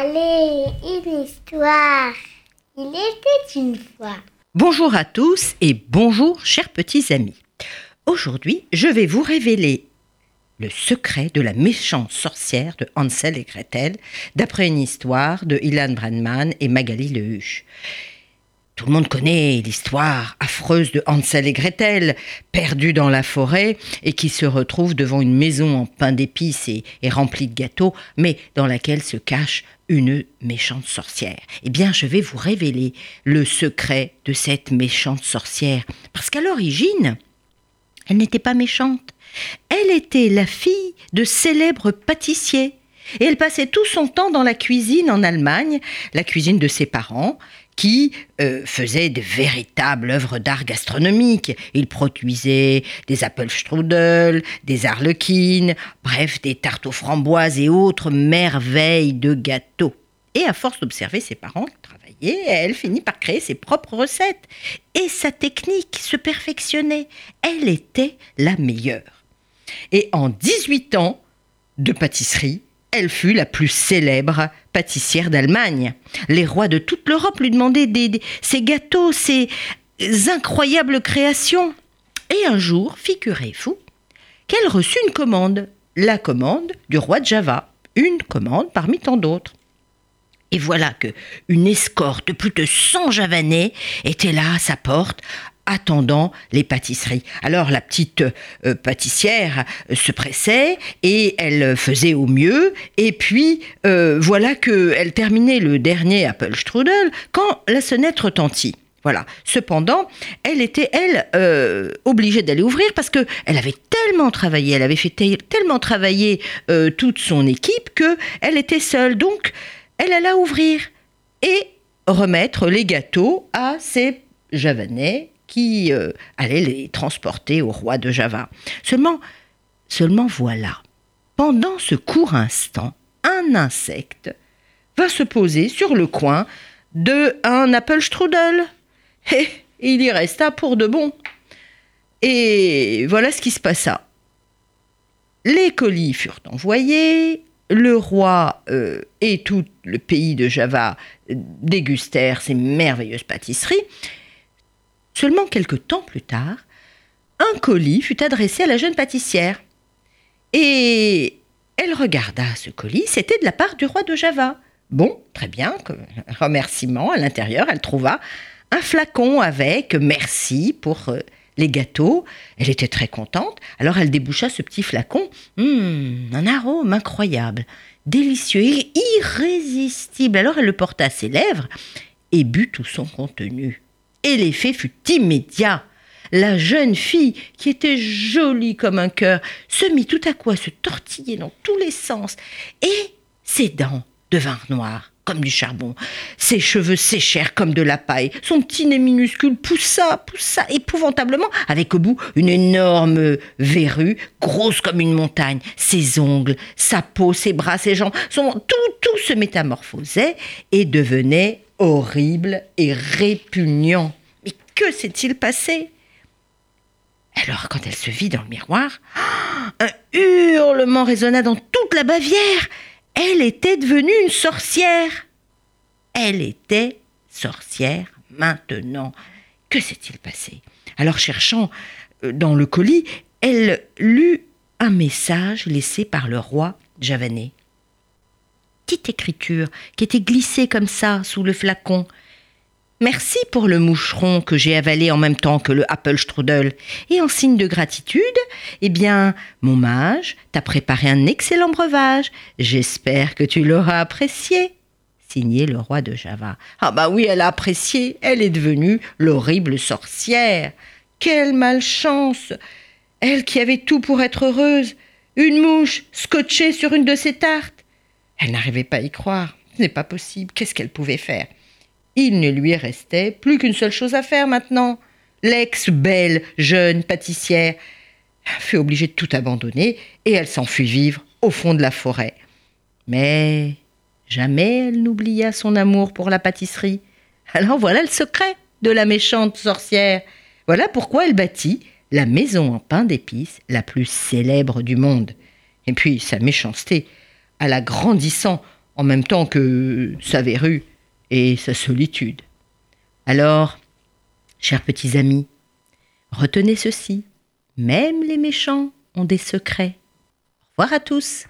Allez, une histoire. Il était une fois. Bonjour à tous et bonjour chers petits amis. Aujourd'hui, je vais vous révéler le secret de la méchante sorcière de Hansel et Gretel, d'après une histoire de Ilan Brandman et Magali Lehuche. Tout le monde connaît l'histoire affreuse de Hansel et Gretel, perdus dans la forêt et qui se retrouvent devant une maison en pain d'épices et, et remplie de gâteaux, mais dans laquelle se cache une méchante sorcière. Eh bien, je vais vous révéler le secret de cette méchante sorcière, parce qu'à l'origine, elle n'était pas méchante. Elle était la fille de célèbres pâtissiers. Et elle passait tout son temps dans la cuisine en Allemagne, la cuisine de ses parents, qui euh, faisaient de véritables œuvres d'art gastronomique. Ils produisaient des Apfelstrudel, des arlequines, bref, des tartes aux framboises et autres merveilles de gâteaux. Et à force d'observer ses parents travailler, elle finit par créer ses propres recettes. Et sa technique se perfectionnait. Elle était la meilleure. Et en 18 ans de pâtisserie, elle fut la plus célèbre pâtissière d'Allemagne. Les rois de toute l'Europe lui demandaient des, ses gâteaux, ses incroyables créations. Et un jour, figurez-vous, qu'elle reçut une commande, la commande du roi de Java, une commande parmi tant d'autres. Et voilà que une escorte de plus de 100 javanais était là à sa porte, attendant les pâtisseries. Alors la petite euh, pâtissière euh, se pressait et elle faisait au mieux. Et puis euh, voilà qu'elle terminait le dernier Apple Strudel quand la sonnette retentit. Voilà. Cependant, elle était, elle, obligée d'aller ouvrir parce que elle avait tellement travaillé, elle avait fait tellement travailler toute son équipe que elle était seule. Donc, elle alla ouvrir et remettre les gâteaux à ses javanais qui euh, allait les transporter au roi de Java. Seulement, seulement voilà, pendant ce court instant, un insecte va se poser sur le coin de un Apfelstrudel. Et il y resta pour de bon. Et voilà ce qui se passa. Les colis furent envoyés, le roi euh, et tout le pays de Java dégustèrent ces merveilleuses pâtisseries, Seulement quelques temps plus tard, un colis fut adressé à la jeune pâtissière. Et elle regarda ce colis, c'était de la part du roi de Java. Bon, très bien, remerciement. À l'intérieur, elle trouva un flacon avec merci pour euh, les gâteaux. Elle était très contente. Alors elle déboucha ce petit flacon. Hum, un arôme incroyable, délicieux, irrésistible. Alors elle le porta à ses lèvres et but tout son contenu et l'effet fut immédiat. La jeune fille, qui était jolie comme un cœur, se mit tout à coup à se tortiller dans tous les sens, et ses dents devinrent noires comme du charbon. Ses cheveux séchèrent comme de la paille. Son petit nez minuscule poussa, poussa épouvantablement, avec au bout une énorme verrue, grosse comme une montagne. Ses ongles, sa peau, ses bras, ses jambes, son... tout, tout se métamorphosait et devenait horrible et répugnant. Mais que s'est-il passé? Alors, quand elle se vit dans le miroir, un hurlement résonna dans toute la Bavière. Elle était devenue une sorcière. Elle était sorcière maintenant. Que s'est-il passé? Alors, cherchant euh, dans le colis, elle lut un message laissé par le roi javanais petite écriture qui était glissée comme ça sous le flacon. Merci pour le moucheron que j'ai avalé en même temps que le Apfelstrudel. Et en signe de gratitude, eh bien, mon mage t'a préparé un excellent breuvage. J'espère que tu l'auras apprécié. Signé le roi de Java. Ah bah oui, elle a apprécié. Elle est devenue l'horrible sorcière. Quelle malchance Elle qui avait tout pour être heureuse. Une mouche scotchée sur une de ses tartes. Elle n'arrivait pas à y croire. Ce n'est pas possible. Qu'est-ce qu'elle pouvait faire? Il ne lui restait plus qu'une seule chose à faire maintenant. L'ex-belle jeune pâtissière fut obligée de tout abandonner et elle s'enfuit vivre au fond de la forêt. Mais jamais elle n'oublia son amour pour la pâtisserie. Alors voilà le secret de la méchante sorcière. Voilà pourquoi elle bâtit la maison en pain d'épices la plus célèbre du monde. Et puis sa méchanceté alla grandissant en même temps que sa verrue et sa solitude. Alors, chers petits amis, retenez ceci, même les méchants ont des secrets. Au revoir à tous.